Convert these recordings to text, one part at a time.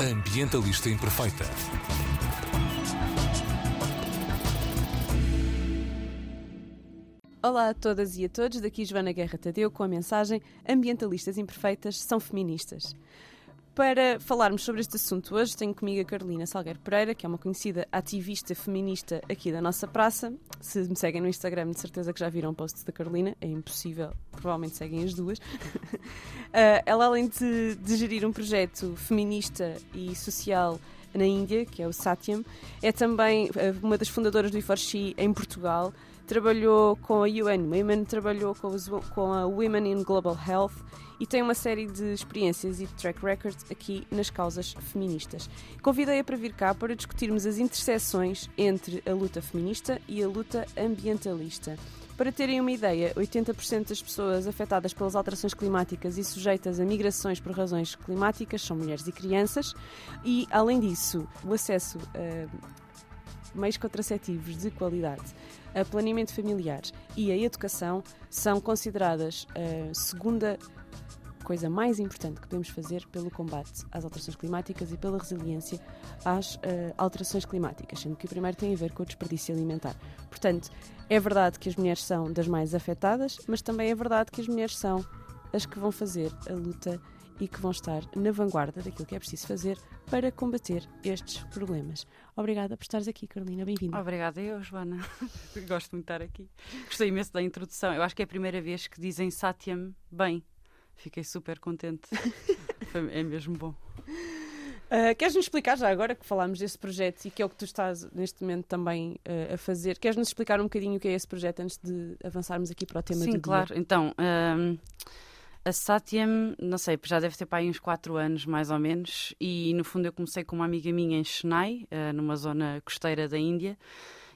Ambientalista Imperfeita. Olá a todas e a todos, daqui Joana Guerra Tadeu com a mensagem Ambientalistas Imperfeitas são feministas. Para falarmos sobre este assunto hoje, tenho comigo a Carolina Salgueiro Pereira, que é uma conhecida ativista feminista aqui da nossa praça. Se me seguem no Instagram, de certeza que já viram posts da Carolina, é impossível, provavelmente seguem as duas. uh, ela, além de, de gerir um projeto feminista e social na Índia, que é o Satyam, é também uh, uma das fundadoras do I4She em Portugal trabalhou com a UN Women, trabalhou com, os, com, a Women in Global Health e tem uma série de experiências e de track records aqui nas causas feministas. Convidei-a para vir cá para discutirmos as interseções entre a luta feminista e a luta ambientalista. Para terem uma ideia, 80% das pessoas afetadas pelas alterações climáticas e sujeitas a migrações por razões climáticas são mulheres e crianças, e, além disso, o acesso a meios contraceptivos de qualidade a planeamento familiar e a educação são consideradas a segunda coisa mais importante que podemos fazer pelo combate às alterações climáticas e pela resiliência às uh, alterações climáticas, sendo que o primeiro tem a ver com o desperdício alimentar. Portanto, é verdade que as mulheres são das mais afetadas, mas também é verdade que as mulheres são as que vão fazer a luta e que vão estar na vanguarda daquilo que é preciso fazer para combater estes problemas. Obrigada por estares aqui, Carolina. Bem-vinda. Obrigada eu, Joana. Gosto muito de estar aqui. Gostei imenso da introdução. Eu acho que é a primeira vez que dizem Satyam bem. Fiquei super contente. é mesmo bom. Uh, Queres-nos explicar, já agora que falámos desse projeto e que é o que tu estás neste momento também uh, a fazer, queres-nos explicar um bocadinho o que é esse projeto antes de avançarmos aqui para o tema Sim, do claro. dia? Então, um, a Satyam, não sei, já deve ter para aí uns 4 anos mais ou menos, e no fundo eu comecei com uma amiga minha em Chennai, uh, numa zona costeira da Índia,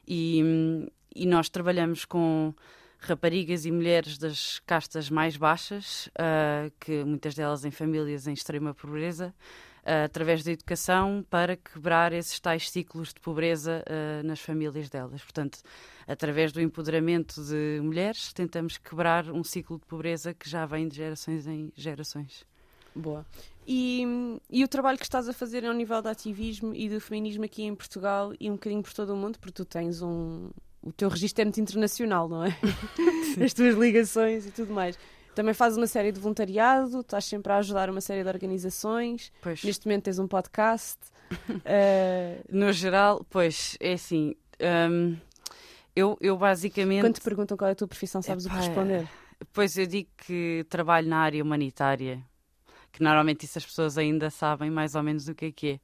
e, um, e nós trabalhamos com raparigas e mulheres das castas mais baixas, uh, que muitas delas em famílias em extrema pobreza, através da educação para quebrar esses tais ciclos de pobreza uh, nas famílias delas. Portanto, através do empoderamento de mulheres, tentamos quebrar um ciclo de pobreza que já vem de gerações em gerações. Boa. E, e, o trabalho que estás a fazer ao nível do ativismo e do feminismo aqui em Portugal e um bocadinho por todo o mundo, porque tu tens um. O teu registro é muito internacional, não é? As tuas ligações e tudo mais. Também fazes uma série de voluntariado, estás sempre a ajudar uma série de organizações. Pois. Neste momento tens um podcast. uh... No geral, pois, é assim. Um, eu, eu basicamente. Quando te perguntam qual é a tua profissão, sabes Epá, o que responder? Pois eu digo que trabalho na área humanitária. Que normalmente isso as pessoas ainda sabem mais ou menos do que é que é.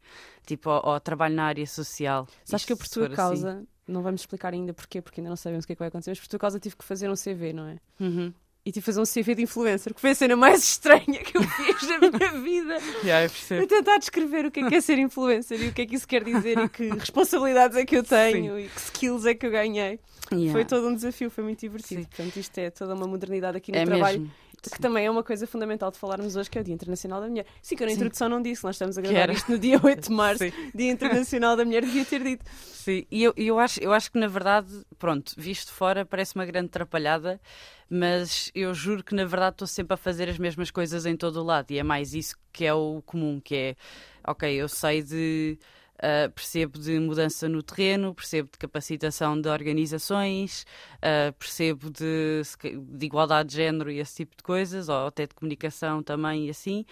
Tipo, ou, ou trabalho na área social. Sabes que eu, por tua causa, assim. não vamos explicar ainda porquê, porque ainda não sabemos o que é que vai acontecer, mas por tua causa tive que fazer um CV, não é? Uhum e tive que fazer um CV de influencer, que foi a cena mais estranha que eu fiz na minha vida. yeah, eu tentar descrever o que é, que é ser influencer e o que é que isso quer dizer e que responsabilidades é que eu tenho Sim. e que skills é que eu ganhei. Yeah. Foi todo um desafio, foi muito divertido. Sim. Portanto, isto é toda uma modernidade aqui no é trabalho. Mesmo. Que também é uma coisa fundamental de falarmos hoje, que é o Dia Internacional da Mulher. Sim, que eu na introdução não disse, nós estamos a gravar isto no dia 8 de março, Sim. Dia Internacional da Mulher, devia ter dito. Sim, e eu, eu, acho, eu acho que na verdade, pronto, visto fora, parece uma grande atrapalhada, mas eu juro que na verdade estou sempre a fazer as mesmas coisas em todo o lado, e é mais isso que é o comum, que é, ok, eu sei de Uh, percebo de mudança no terreno, percebo de capacitação de organizações, uh, percebo de, de, igualdade de género e esse tipo de coisas, ou até de comunicação também e assim.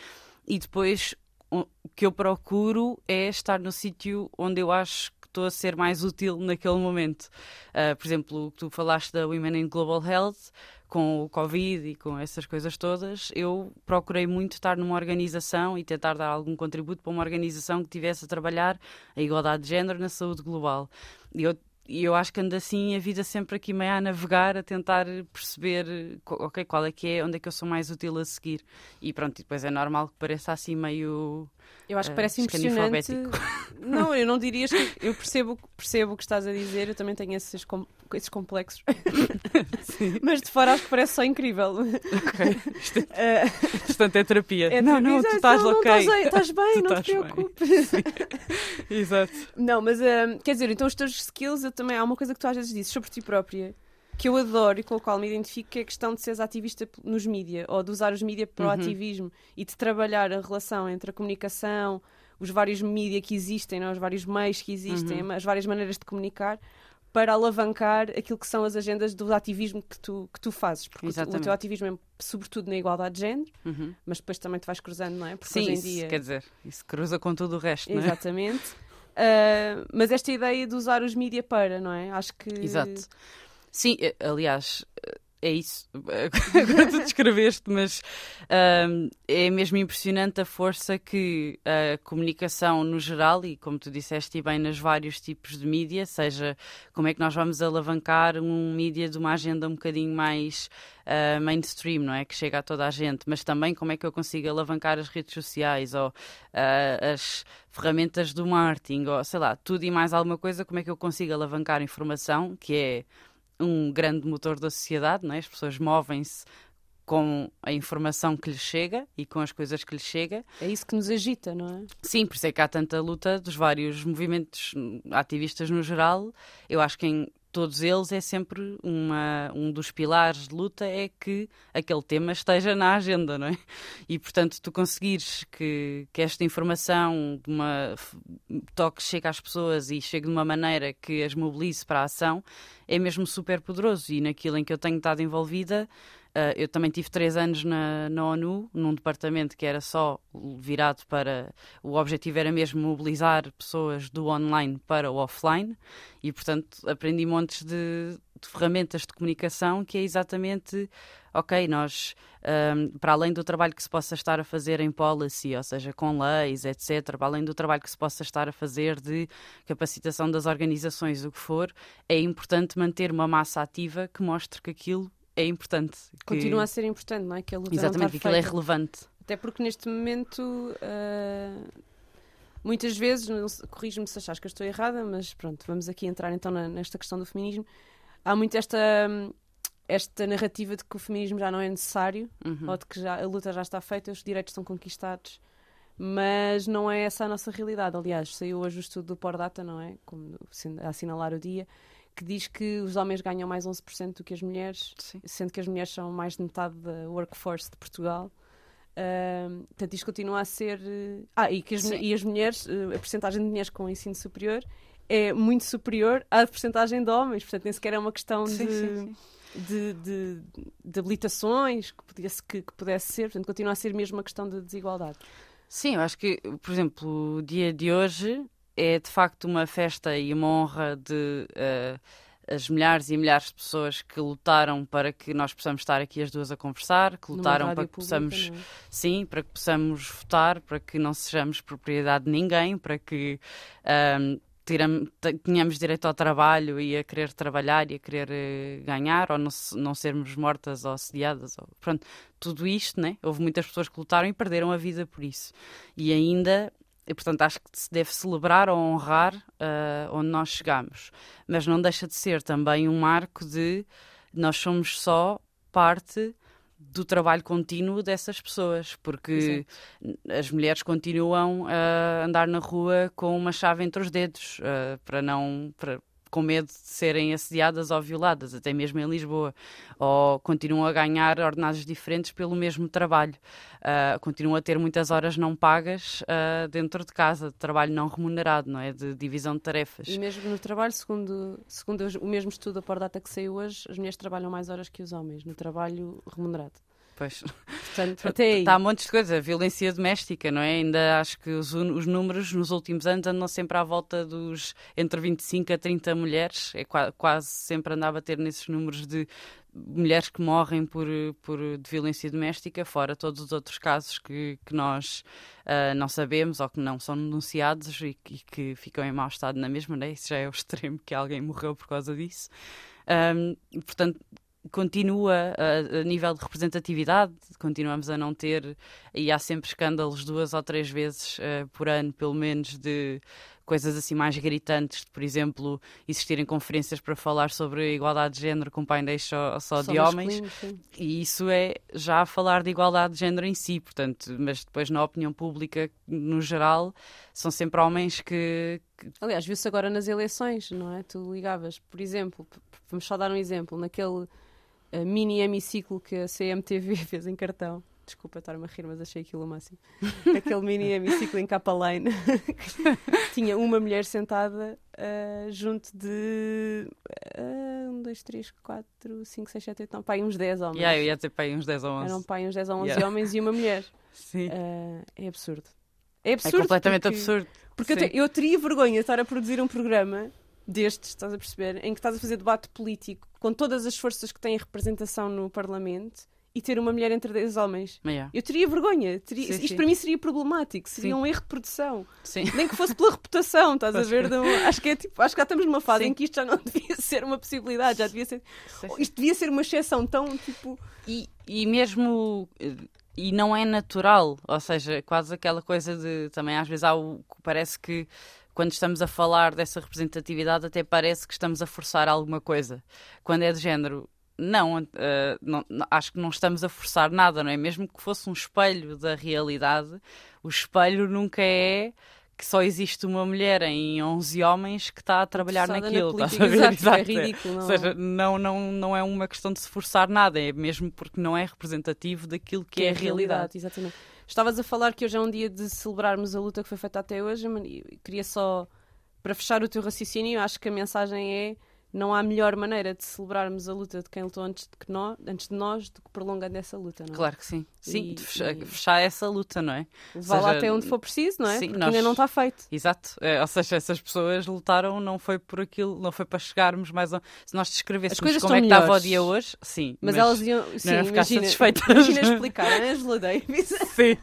E depois o que eu procuro é estar no sítio onde eu acho que estou a ser mais útil naquele momento. Uh, por exemplo, tu falaste da Women in Global Health com o Covid e com essas coisas todas, eu procurei muito estar numa organização e tentar dar algum contributo para uma organização que tivesse a trabalhar a igualdade de género na saúde global. E eu e eu acho que ando assim a vida sempre aqui meio a navegar, a tentar perceber ok, qual é que é, onde é que eu sou mais útil a seguir. E pronto, e depois é normal que pareça assim meio. Eu acho que parece uh, impressionante. Não, eu não dirias que. Eu percebo, percebo o que estás a dizer, eu também tenho esses, esses complexos. Mas de fora acho que parece só incrível. Ok. Isto, é, portanto, é terapia. É não, não, tu estás não, ok. Não, estás bem, não te preocupes. Exato. Não, mas uh, quer dizer, então os teus skills, eu também há uma coisa que tu às vezes dizes sobre ti própria que eu adoro e com a qual me identifico, que é a questão de seres ativista nos mídia, ou de usar os mídia para o uhum. ativismo e de trabalhar a relação entre a comunicação os vários mídias que existem, não é? os vários meios que existem, Uhum. as várias maneiras de comunicar para alavancar aquilo que são as agendas do ativismo que tu, que tu fazes. Porque o, teu- o Exatamente. teu ativismo é sobretudo na igualdade de género, Uhum. mas depois também te vais cruzando, não é? Porque Sim, hoje em isso, dia... quer dizer, isso cruza com tudo o resto, não é? Exatamente. Ah, mas esta ideia de usar os mídia para, não é? Acho que. Exato. Sim, eh, aliás, eh, é isso. Agora tu descreveste, mas ahm, é mesmo impressionante a força que a comunicação no geral, e como tu disseste e bem, nos vários tipos de mídia, seja como é que nós vamos alavancar um mídia de uma agenda um bocadinho mais ah, mainstream, não é? Que chega a toda a gente, mas também como é que eu consigo alavancar as redes sociais ou ah, as ferramentas do marketing, ou sei lá, tudo e mais alguma coisa, como é que eu consigo alavancar informação, que é um grande motor da sociedade, não é? as pessoas movem-se com a informação que lhes chega e com as coisas que lhes chega. É isso que nos agita, não é? Sim, por isso é que há tanta luta dos vários movimentos ativistas no geral. Eu acho que em todos eles é sempre uma, um dos pilares de luta é que aquele tema esteja na agenda, não é? E portanto tu conseguires que, que esta informação de uma toque chegue às pessoas e chegue de uma maneira que as mobilize para a ação é mesmo super poderoso e naquilo em que eu tenho estado envolvida Uh, eu também tive três anos na, na ONU, num departamento que era só virado para. O objetivo era mesmo mobilizar pessoas do online para o offline e, portanto, aprendi montes de, de ferramentas de comunicação que é exatamente. Ok, nós, um, para além do trabalho que se possa estar a fazer em policy, ou seja, com leis, etc., para além do trabalho que se possa estar a fazer de capacitação das organizações, o que for, é importante manter uma massa ativa que mostre que aquilo é importante. que- Continua a ser importante, não é? Que a luta Exatamente, não que aquilo é relevante. Até porque neste momento, ah, muitas vezes, corrige-me se achas que eu estou errada, mas pronto, vamos aqui entrar então na- nesta questão do feminismo. Há muito esta, esta narrativa de que o feminismo já não é necessário, Uhum. ou de que já, a luta já está feita, os direitos estão conquistados. Mas não é essa a nossa realidade. Aliás, saiu hoje o estudo do Pordata, não é? Como a assinalar o dia, que diz que os homens ganham mais 11% do que as mulheres, Sim. sendo que as mulheres são mais de metade da workforce de Portugal. Ahm, portanto, isto continua a ser. eh, Ah, e que as, e as mulheres, eh, a porcentagem de mulheres com ensino superior é muito superior à porcentagem de homens. Portanto, nem sequer é uma questão Sim, de, sim, sim. De, de, de habilitações que pudesse, que, que pudesse ser. Portanto, continua a ser mesmo uma questão de desigualdade. Sim, eu acho que, por exemplo, o dia de hoje é de facto uma festa e uma honra de eh, as milhares e milhares de pessoas que lutaram para que nós possamos estar aqui as duas a conversar, que lutaram para que possamos é? Sim, para que possamos votar, para que não sejamos propriedade de ninguém, para que ahm, tiram- te- tenhamos direito ao trabalho e a querer trabalhar e a querer eh, ganhar, ou não, não sermos mortas ou assediadas. Ou, pronto, tudo isto, né? Houve muitas pessoas que lutaram e perderam a vida por isso. E ainda. E, portanto, acho que se deve celebrar ou honrar ah, onde nós chegamos. Mas não deixa de ser também um marco de nós somos só parte do trabalho contínuo dessas pessoas, porque as mulheres continuam a andar na rua com uma chave entre os dedos eh, para não para- com medo de serem assediadas ou violadas, até mesmo em Lisboa, ou continuam a ganhar ordenados diferentes pelo mesmo trabalho, Ah, continuam a ter muitas horas não pagas ah, dentro de casa, de trabalho não remunerado, não é, de divisão de tarefas. E mesmo no trabalho, segundo, segundo o mesmo estudo da Pordata que saiu hoje, as mulheres trabalham mais horas que os homens no trabalho remunerado. Pois. Portanto, até aí. Está a montes de coisa, violência doméstica, não é? Ainda acho que os, os números nos últimos anos andam sempre à volta dos entre 25 a 30 mulheres, é qua- quase sempre andava a ter nesses números de mulheres que morrem por, por de violência doméstica, fora todos os outros casos que, que nós ah, não sabemos ou que não são denunciados e, que- e que ficam em mau estado na mesma, né? Isso já é o extremo que alguém morreu por causa disso. E, portanto, continua a, a nível de representatividade, continuamos a não ter, e há sempre escândalos duas ou três vezes eh, por ano, pelo menos, de coisas assim mais gritantes, de, por exemplo, existirem conferências para falar sobre igualdade de género com painéis só, só, Só de homens, e isso é já falar de igualdade de género em si, portanto, mas depois na opinião pública, no geral, são sempre homens que, que Aliás, viu-se agora nas eleições, não é? Tu ligavas, por exemplo, vamos só dar um exemplo, naquele eh, mini hemiciclo que a CMTV fez em cartão. Desculpa estar-me a rir, mas achei aquilo o máximo. Aquele mini hemiciclo em capa lane. Tinha uma mulher sentada uh, junto de. Uh, um, dois, três, quatro, cinco, seis, sete, oito. Não, pai, uns dez homens. Yeah, eu ia dizer pai, uns 10 ou 11. Eram pai, uns dez ou onze Yeah. homens e uma mulher. Sim. Uh, é absurdo. É é absurdo. completamente porque- absurdo. Porque eu, te- eu teria vergonha de estar a produzir um programa destes, estás a perceber, em que estás a fazer debate político com todas as forças que têm representação no Parlamento e ter uma mulher entre 10 homens. Yeah. Eu teria vergonha. Teria- Sim, isto sim. para mim seria problemático. Seria Sim. um erro de produção. Nem que fosse pela reputação, estás a ver? Não- acho, que é, tipo, acho que já estamos numa fase em que isto já não devia ser uma possibilidade. Já devia ser. Isto devia ser uma exceção tão tipo. E, e mesmo. eh, E não é natural, ou seja, quase aquela coisa de. Também às vezes há o. Parece que quando estamos a falar dessa representatividade, até parece que estamos a forçar alguma coisa. Quando é de género. Não, eh, não- acho que não estamos a forçar nada, não é? Mesmo que fosse um espelho da realidade, o espelho nunca é que só existe uma mulher em 11 homens que está a trabalhar Forçada na naquilo. Estás política. a ver? Exato, é Exato, é. ridículo, não- Ou seja, não, não, não é uma questão de se forçar nada, é mesmo porque não é representativo daquilo que, é a realidade. Exatamente. Estavas a falar que hoje é um dia de celebrarmos a luta que foi feita até hoje, queria só, para fechar o teu raciocínio, acho que a mensagem é não há melhor maneira de celebrarmos a luta de quem lutou antes de, nós, antes de nós do que prolongando essa luta, não é? Claro que sim. Sim, E- de fechar, e- fechar essa luta, não é? Levar lá até onde for preciso, não é? sim, Porque nós- ainda não está feito. Exato. É, ou seja, essas pessoas lutaram, não foi por aquilo, não foi para chegarmos mais a... Se nós descrevêssemos como é que estão estava o melhores. dia hoje, sim. Mas, elas iam. Sim, iam ficar imagina, satisfeitas. imagina explicar. A Angela Davis. Sim.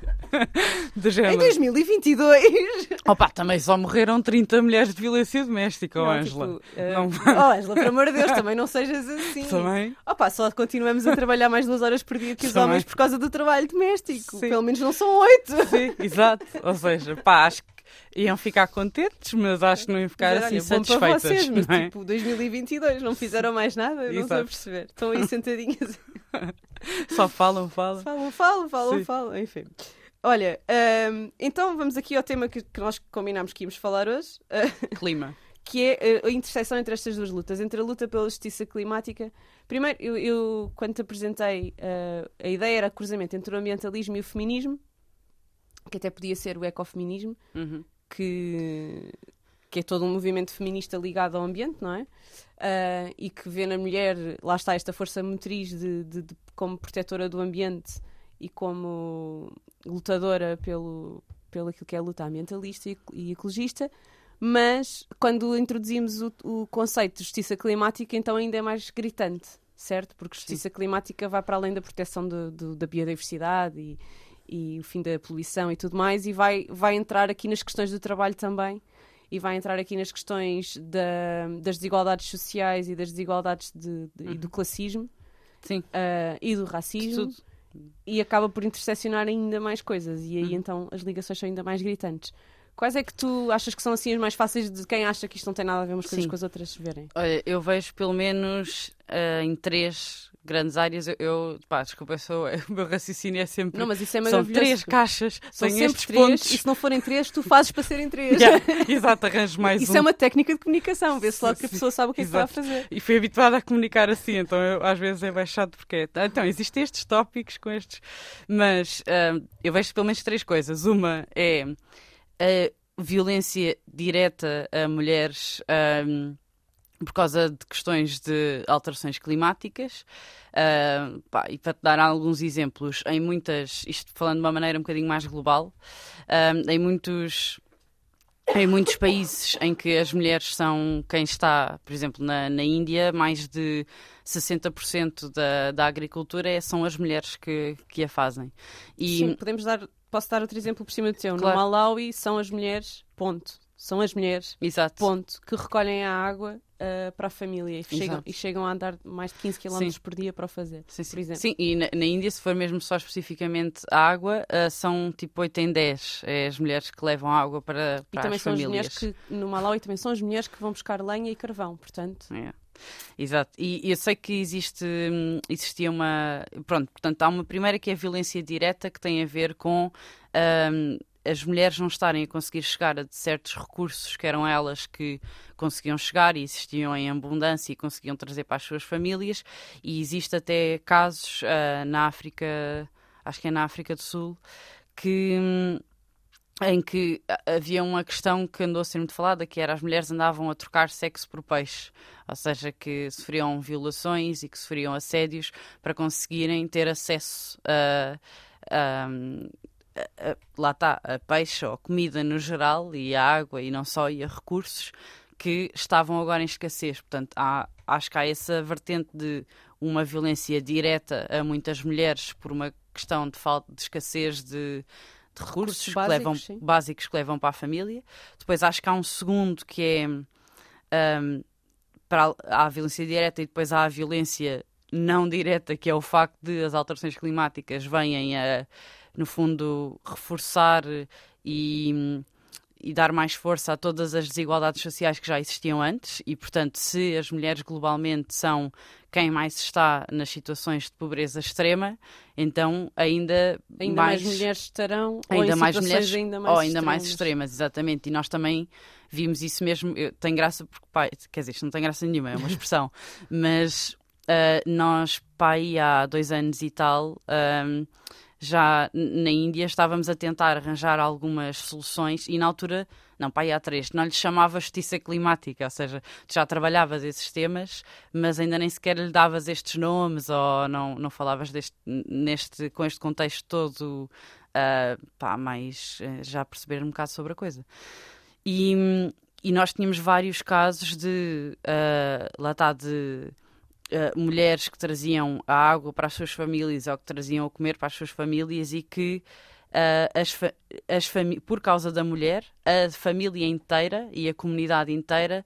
De em género. 2022. Opa, também só morreram 30 mulheres de violência doméstica, Não, Ângela. tipo, eh, Não- Oh, Angela, por amor de Deus, também não sejas assim. Também. Opa, só continuamos a trabalhar mais duas horas por dia que os Também. homens por causa do trabalho doméstico. Sim. Pelo menos não são oito. Sim, exato. Ou seja, pá, acho que iam ficar contentes, mas acho que não iam ficar Dizer, assim olha, para vocês, mas é? tipo, 2022 não fizeram mais nada, não estou a perceber. Estão aí sentadinhas. Só falam, falam. falam, falam, falam, Sim. falam. Enfim. Olha, hum, então vamos aqui ao tema que, que nós combinámos que íamos falar hoje. Clima. Que é uh, a interseção entre estas duas lutas, entre a luta pela justiça climática. Primeiro, eu, eu, quando te apresentei, uh, a ideia era cruzamento entre o ambientalismo e o feminismo, que até podia ser o ecofeminismo, Uhum. que, que é todo um movimento feminista ligado ao ambiente, não é? Uh, e que vê na mulher, lá está, esta força motriz de, de- de- como protetora do ambiente e como lutadora pelo, pelo aquilo que é a luta ambientalista e, e ecologista. Mas quando introduzimos o, o conceito de justiça climática, então ainda é mais gritante, certo? Porque justiça climática vai para além da proteção do- do- da biodiversidade e, e o fim da poluição e tudo mais, e vai, vai entrar aqui nas questões do trabalho também, e vai entrar aqui nas questões da- das desigualdades sociais e das desigualdades de- de- e do classismo Sim, ah, e do racismo, e acaba por interseccionar ainda mais coisas, e aí Uhum. então as ligações são ainda mais gritantes. Quais é que tu achas que são assim as mais fáceis de quem acha que isto não tem nada a ver umas coisas Sim. com as outras verem? Olha, eu vejo pelo menos ah, em três grandes áreas. Eu, eu pá, desculpa, eu sou, o meu raciocínio é sempre. Não, mas isso é São três caixas, São sempre três, pontos. e se não forem três, tu fazes para serem três. Yeah, Exato, arranjo mais Isso um. é uma técnica de comunicação, vê-se logo que a pessoa sabe o que é que está a exato. fazer. E fui habituada a comunicar assim, então eu, às vezes é bem chato porque é, "Ah, então existem estes tópicos com estes, mas ah, eu vejo pelo menos três coisas. Uma é a violência direta a mulheres ah, por causa de questões de alterações climáticas. Ah, pá, e para te dar alguns exemplos, em muitas, isto falando de uma maneira um bocadinho mais global, em muitos em muitos países em que as mulheres são quem está, por exemplo, na, na Índia, mais de 60% da, da agricultura é- são as mulheres que, que a fazem. E Sim, podemos dar, posso dar outro exemplo por cima do teu. Claro. No Malawi são as mulheres, ponto. São as mulheres, exato. ponto, que recolhem a água ah, para a família e chegam, e chegam a andar mais de 15 km Sim. por dia para o fazer. Sim, por sim. exemplo. Sim, e na, na Índia, se for mesmo só especificamente a água, ah, são tipo 8 em 10. É as mulheres que levam água para, E para também as são as famílias. mulheres que, no Malawi, também são as mulheres que vão buscar lenha e carvão, portanto. É. Exato. E eu sei que existe, hum, existia uma. Pronto, portanto, há uma primeira que é a violência direta, que tem a ver com hum, as mulheres não estarem a conseguir chegar a certos recursos que eram elas que conseguiam chegar e existiam em abundância e conseguiam trazer para as suas famílias. E existe até casos ah, na África. acho que é na África do Sul, que. Hum, em que havia uma questão que andou a ser muito falada, que era as mulheres andavam a trocar sexo por peixe, ou seja, que sofriam violações e que sofriam assédios para conseguirem ter acesso a, a, a, lá está, a peixe ou comida no geral e a água e não só, e a recursos que estavam agora em escassez. Portanto, há, acho que há essa vertente de uma violência direta a muitas mulheres por uma questão de falta de escassez de de recursos, recursos básicos, que levam, básicos que levam para a família. Depois acho que há um segundo que é um, para a, a violência direta e depois há a violência não direta, que é o facto de as alterações climáticas venham a, no fundo, reforçar e, e dar mais força a todas as desigualdades sociais que já existiam antes. E, portanto, se as mulheres globalmente são quem mais está nas situações de pobreza extrema, então ainda, ainda mais, mais mulheres estarão ainda ou mais mulheres ainda mais ou ainda extremas. mais extremas, exatamente. E nós também vimos isso mesmo. Eu, tem graça porque pai, quer dizer, isto não tem graça nenhuma, é uma expressão, mas uh, nós pai há dois anos e tal. Um, já na Índia estávamos a tentar arranjar algumas soluções e na altura, não, pai, há três, não lhe chamava justiça climática, ou seja, já trabalhavas esses temas, mas ainda nem sequer lhe davas estes nomes ou não, não falavas deste, neste, com este contexto todo, uh, pá, mais uh, já perceber um bocado sobre a coisa. E, e nós tínhamos vários casos de, uh, lá está, de uh, mulheres que traziam a água para as suas famílias ou que traziam a comer para as suas famílias e que uh, as, as por causa da mulher, a família inteira e a comunidade inteira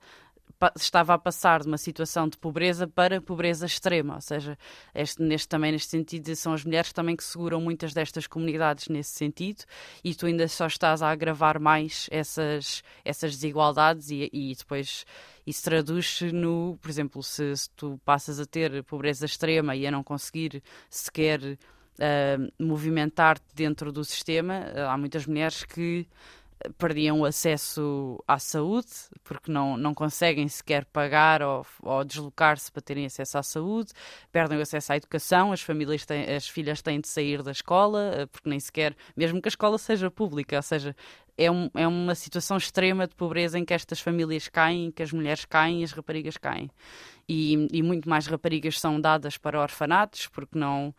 estava a passar de uma situação de pobreza para pobreza extrema, ou seja, este, neste, também neste sentido são as mulheres também que seguram muitas destas comunidades nesse sentido e tu ainda só estás a agravar mais essas, essas desigualdades e, e depois isso traduz-se no, por exemplo, se, se, tu passas a ter pobreza extrema e a não conseguir sequer uh, movimentar-te dentro do sistema, há muitas mulheres que perdiam o acesso à saúde, porque não, não conseguem sequer pagar ou, ou deslocar-se para terem acesso à saúde, perdem o acesso à educação, as famílias têm, as filhas têm de sair da escola, eh, porque nem sequer, mesmo que a escola seja pública, ou seja, é, um, é uma situação extrema de pobreza em que estas famílias caem, que as mulheres caem e as raparigas caem. E, e, muito mais raparigas são dadas para orfanatos, porque não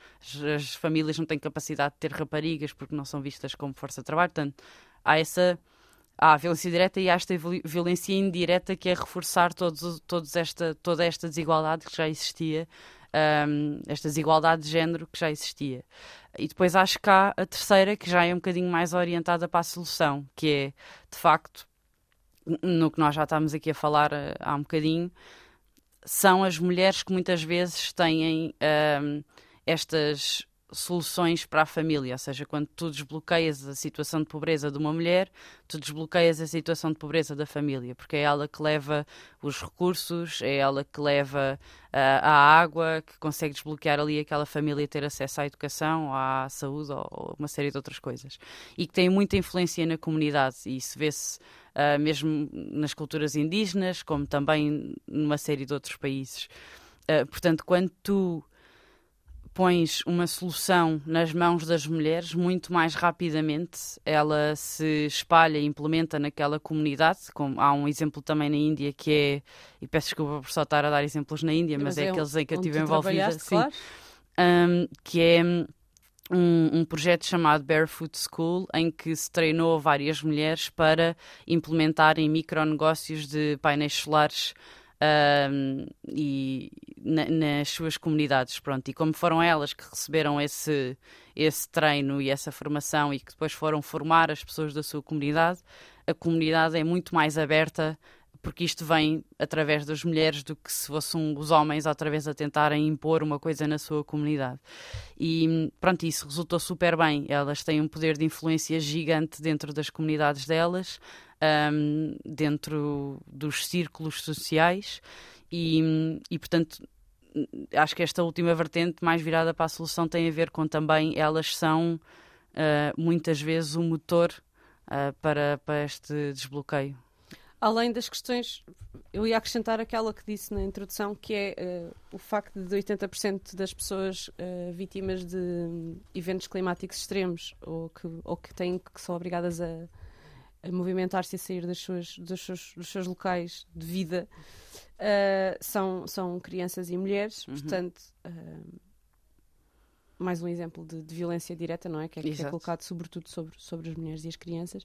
as famílias não têm capacidade de ter raparigas porque não são vistas como força de trabalho. Portanto, há essa há a violência direta e há esta violência indireta que é reforçar todos, todos esta, toda esta desigualdade que já existia, um, esta desigualdade de género que já existia. E depois acho que há a terceira, que já é um bocadinho mais orientada para a solução, que é, de facto, no que nós já estamos aqui a falar uh, há um bocadinho, são as mulheres que muitas vezes têm um, estas soluções para a família, ou seja, quando tu desbloqueias a situação de pobreza de uma mulher, tu desbloqueias a situação de pobreza da família, porque é ela que leva os recursos, é ela que leva uh, a água, que consegue desbloquear ali aquela família ter acesso à educação, à saúde ou, ou uma série de outras coisas. E que tem muita influência na comunidade, e isso vê-se uh, mesmo nas culturas indígenas, como também numa série de outros países. Uh, portanto, quando tu pões uma solução nas mãos das mulheres, muito mais rapidamente ela se espalha e implementa naquela comunidade. Como há um exemplo também na Índia que é, e peço desculpa por só estar a dar exemplos na Índia, mas, mas é, é, aqueles em que eu estive envolvida, sim, claro. um, que é um, um, projeto chamado Barefoot School, em que se treinou várias mulheres para implementarem micronegócios de painéis solares e na, nas suas comunidades, pronto, e como foram elas que receberam esse, esse treino e essa formação e que depois foram formar as pessoas da sua comunidade, a comunidade é muito mais aberta porque isto vem através das mulheres do que se fossem os homens outra vez a tentarem impor uma coisa na sua comunidade. E pronto, isso resultou super bem. Elas têm um poder de influência gigante dentro das comunidades delas um, dentro dos círculos sociais e, e, portanto, acho que esta última vertente, mais virada para a solução, tem a ver com também elas são uh, muitas vezes o motor uh, para, para este desbloqueio. Além das questões, eu ia acrescentar aquela que disse na introdução, que é uh, o facto de 80% das pessoas vítimas de eventos climáticos extremos ou que, ou que têm que são obrigadas a, a movimentar-se e a sair das suas, dos, seus, dos seus locais de vida uh, são, são crianças e mulheres, uhum. portanto mais um exemplo de, de, violência direta, não é? Que é, que é colocado sobretudo sobre, sobre as mulheres e as crianças.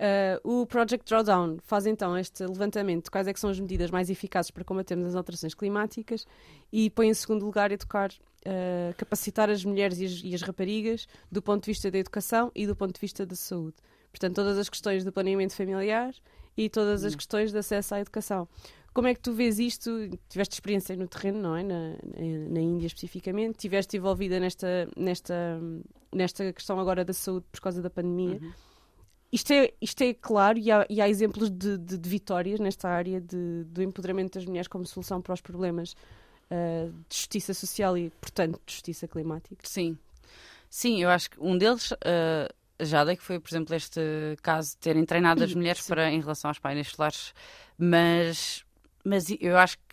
Uh, o Project Drawdown faz então este levantamento de quais é são as medidas mais eficazes para combatermos as alterações climáticas e põe em segundo lugar educar, uh, capacitar as mulheres e as, e as, raparigas do ponto de vista da educação e do ponto de vista da saúde. Portanto, todas as questões do planeamento familiar e todas as hum. questões de acesso à educação. Como é que tu vês isto? Tiveste experiência no terreno, não é? Na, na, na Índia especificamente. Tiveste envolvida nesta, nesta, nesta questão agora da saúde por causa da pandemia. Uhum isto é, isto é claro e há, e há exemplos de, de, de, vitórias nesta área de, do empoderamento das mulheres como solução para os problemas uh, de justiça social e, portanto, de justiça climática. Sim. Sim, eu acho que um deles, uh, já dei que foi, por exemplo, este caso de terem treinado as mulheres para, em relação aos painéis solares, mas, mas eu acho que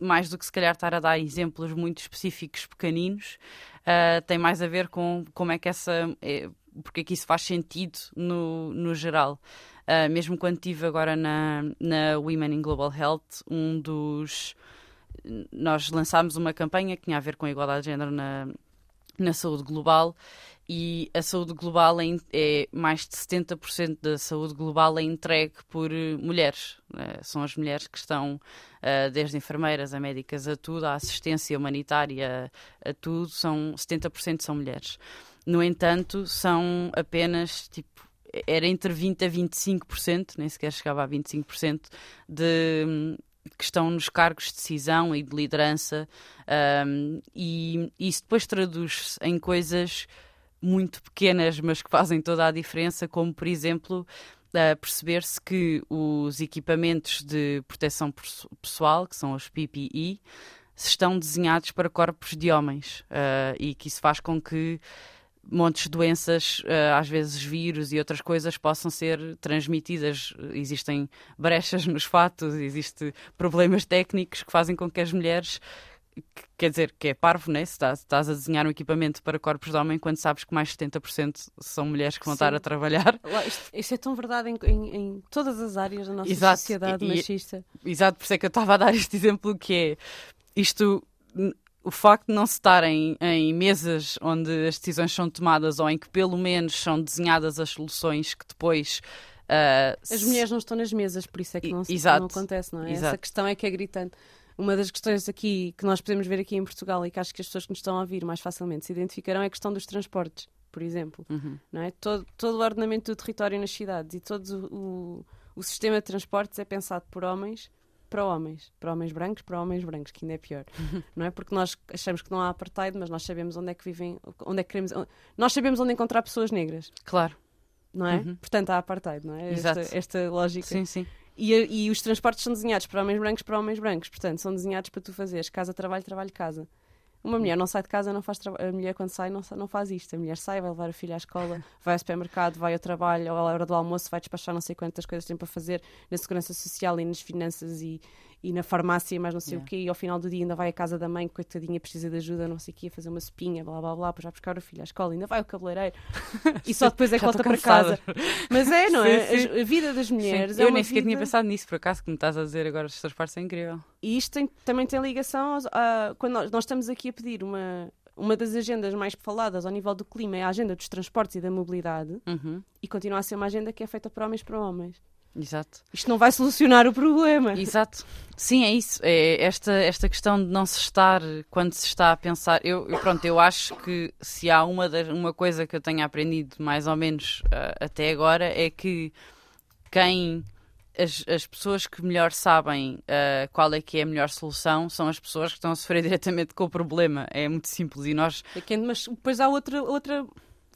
mais do que se calhar estar a dar exemplos muito específicos, pequeninos, uh, tem mais a ver com como é que essa. É, porque é que isso faz sentido no, no geral. Uh, mesmo quando estive agora na, na Women in Global Health, um dos. Nós lançámos uma campanha que tinha a ver com a igualdade de género na, na saúde global e a saúde global é, é mais de 70% da saúde global é entregue por eh, mulheres. Uh, são as mulheres que estão, uh, desde enfermeiras a médicas a tudo, a assistência humanitária a, tudo, são 70% são mulheres. No entanto, são apenas tipo era entre 20 a 25%, nem sequer chegava a 25% de que estão nos cargos de decisão e de liderança, um, e isso depois traduz-se em coisas muito pequenas, mas que fazem toda a diferença, como por exemplo. Uh, perceber-se que os equipamentos de proteção pessoal, que são os PPE, estão desenhados para corpos de homens uh, e que isso faz com que montes de doenças, uh, às vezes vírus e outras coisas, possam ser transmitidas. Existem brechas nos fatos, existem problemas técnicos que fazem com que as mulheres. Quer dizer, que é parvo, né? Se estás, estás, a desenhar um equipamento para corpos de homem quando sabes que mais de 70% são mulheres que vão Sim. estar a trabalhar. Isso é tão verdade em, em, em todas as áreas da nossa exato. sociedade e, machista. Exato, por isso é que eu estava a dar este exemplo que é isto o facto de não se estarem em mesas onde as decisões são tomadas ou em que pelo menos são desenhadas as soluções que depois. Uh, as mulheres não estão nas mesas, por isso é que não, se, não acontece, não é? Exato. Essa questão é que é gritante. Uma das questões aqui que nós podemos ver aqui em Portugal e que acho que as pessoas que nos estão a ouvir mais facilmente se identificarão é a questão dos transportes, por exemplo. Uhum. Não é? todo, todo o ordenamento do território nas cidades e todo o, o sistema de transportes é pensado por homens para homens, para homens brancos, para homens brancos, que ainda é pior, não é? Porque nós achamos que não há apartheid, mas nós sabemos onde é que vivem, onde é que queremos, nós sabemos onde encontrar pessoas negras. Claro. Não é? Uhum. Portanto, há apartheid, não é? Exato. Esta, esta lógica. Sim, sim. E, e, os transportes são desenhados para homens brancos, para homens brancos, portanto, são desenhados para tu fazeres casa-trabalho, trabalho-casa. Uma mulher não sai de casa, não faz A mulher, quando sai, não, não faz isto. A mulher sai, vai levar o filho à escola, vai ao supermercado, vai ao trabalho, à hora do almoço, vai despachar não sei quantas coisas tem para fazer na segurança social e nas finanças e, e na farmácia, mas não sei yeah. o quê, e ao final do dia ainda vai à casa da mãe, coitadinha, precisa de ajuda, não sei o quê, a fazer uma sopinha, blá blá blá, depois vai buscar o filho à escola, ainda vai ao cabeleireiro e só depois é que volta para casa. Mas é, não é? Sim, sim. A, vida das mulheres. É Eu nem sequer vida... tinha pensado nisso, por acaso, que me estás a dizer agora, os teus partes é incrível. E isto tem, também tem ligação aos, a, quando nós, nós estamos aqui a pedir uma, uma das agendas mais faladas ao nível do clima é a agenda dos transportes e da mobilidade uhum. e continua a ser uma agenda que é feita por homens para homens. Exato. Isto não vai solucionar o problema. Exato. Sim, é isso. É esta, esta questão de não se estar quando se está a pensar. Eu, eu pronto, eu acho que se há uma, das, uma coisa que eu tenha aprendido mais ou menos uh, até agora é que quem as, as pessoas que melhor sabem uh, qual é que é a melhor solução são as pessoas que estão a sofrer diretamente com o problema. É muito simples e nós. É que, mas depois há outra, outra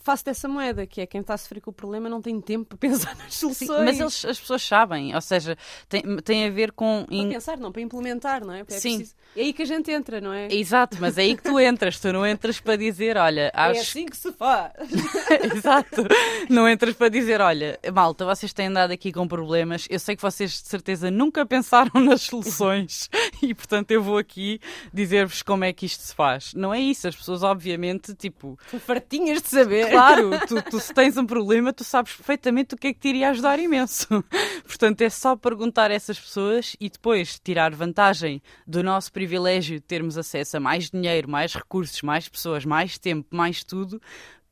face dessa moeda, que é quem está a sofrer com o problema não tem tempo para pensar nas soluções. Mas eles, as pessoas sabem, ou seja, tem, tem a ver com. Para pensar, não, para implementar, não é? Porque é Sim. preciso- É aí que a gente entra, não é? Exato, mas é aí que tu entras, tu não entras para dizer, olha, acho É assim que se faz. Exato. Não entras para dizer, olha, malta, vocês têm andado aqui com problemas, eu sei que vocês de certeza nunca pensaram nas soluções e, portanto, eu vou aqui dizer-vos como é que isto se faz. Não é isso, as pessoas, obviamente, tipo, fartinhas de saber. Claro, tu, tu se tens um problema, tu sabes perfeitamente o que é que te iria ajudar imenso. Portanto, é só perguntar a essas pessoas e depois tirar vantagem do nosso privilégio de termos acesso a mais dinheiro, mais recursos, mais pessoas, mais tempo, mais tudo,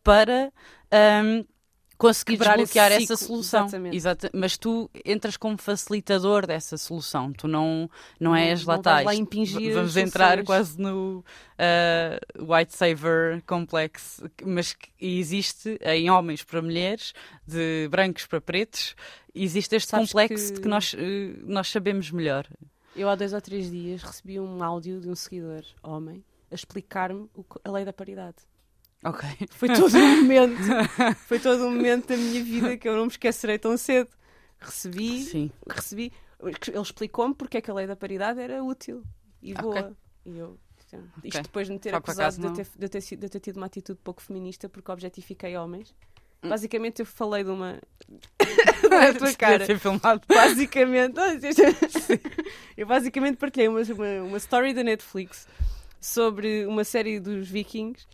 para ahm, conseguir desbloquear essa solução. exatamente. Exata- Mas tu entras como facilitador dessa solução, tu não, não, Não- és lá não vais lá tais. impingir Vamos entrar quase no ah, White Saver Complex, mas que existe em homens para mulheres, de brancos para pretos, existe este Sabes complexo que- que, nós, eh, nós sabemos melhor. Eu há dois ou três dias recebi um áudio de um seguidor, homem, a explicar-me a lei da paridade. Ok. Foi todo um momento, foi todo um momento da minha vida que eu não me esquecerei tão cedo. Recebi, Sim. recebi, ele explicou-me porque é que a lei da paridade era útil e boa. E eu, isto Ok. depois de me ter Só acusado de eu, ter, de, eu ter, de eu ter tido uma atitude pouco feminista porque objetifiquei homens. Hum. Basicamente eu falei de uma. Olha a tua cara. ser filmado. Basicamente, eu basicamente partilhei uma, uma, uma story da Netflix sobre uma série dos Vikings.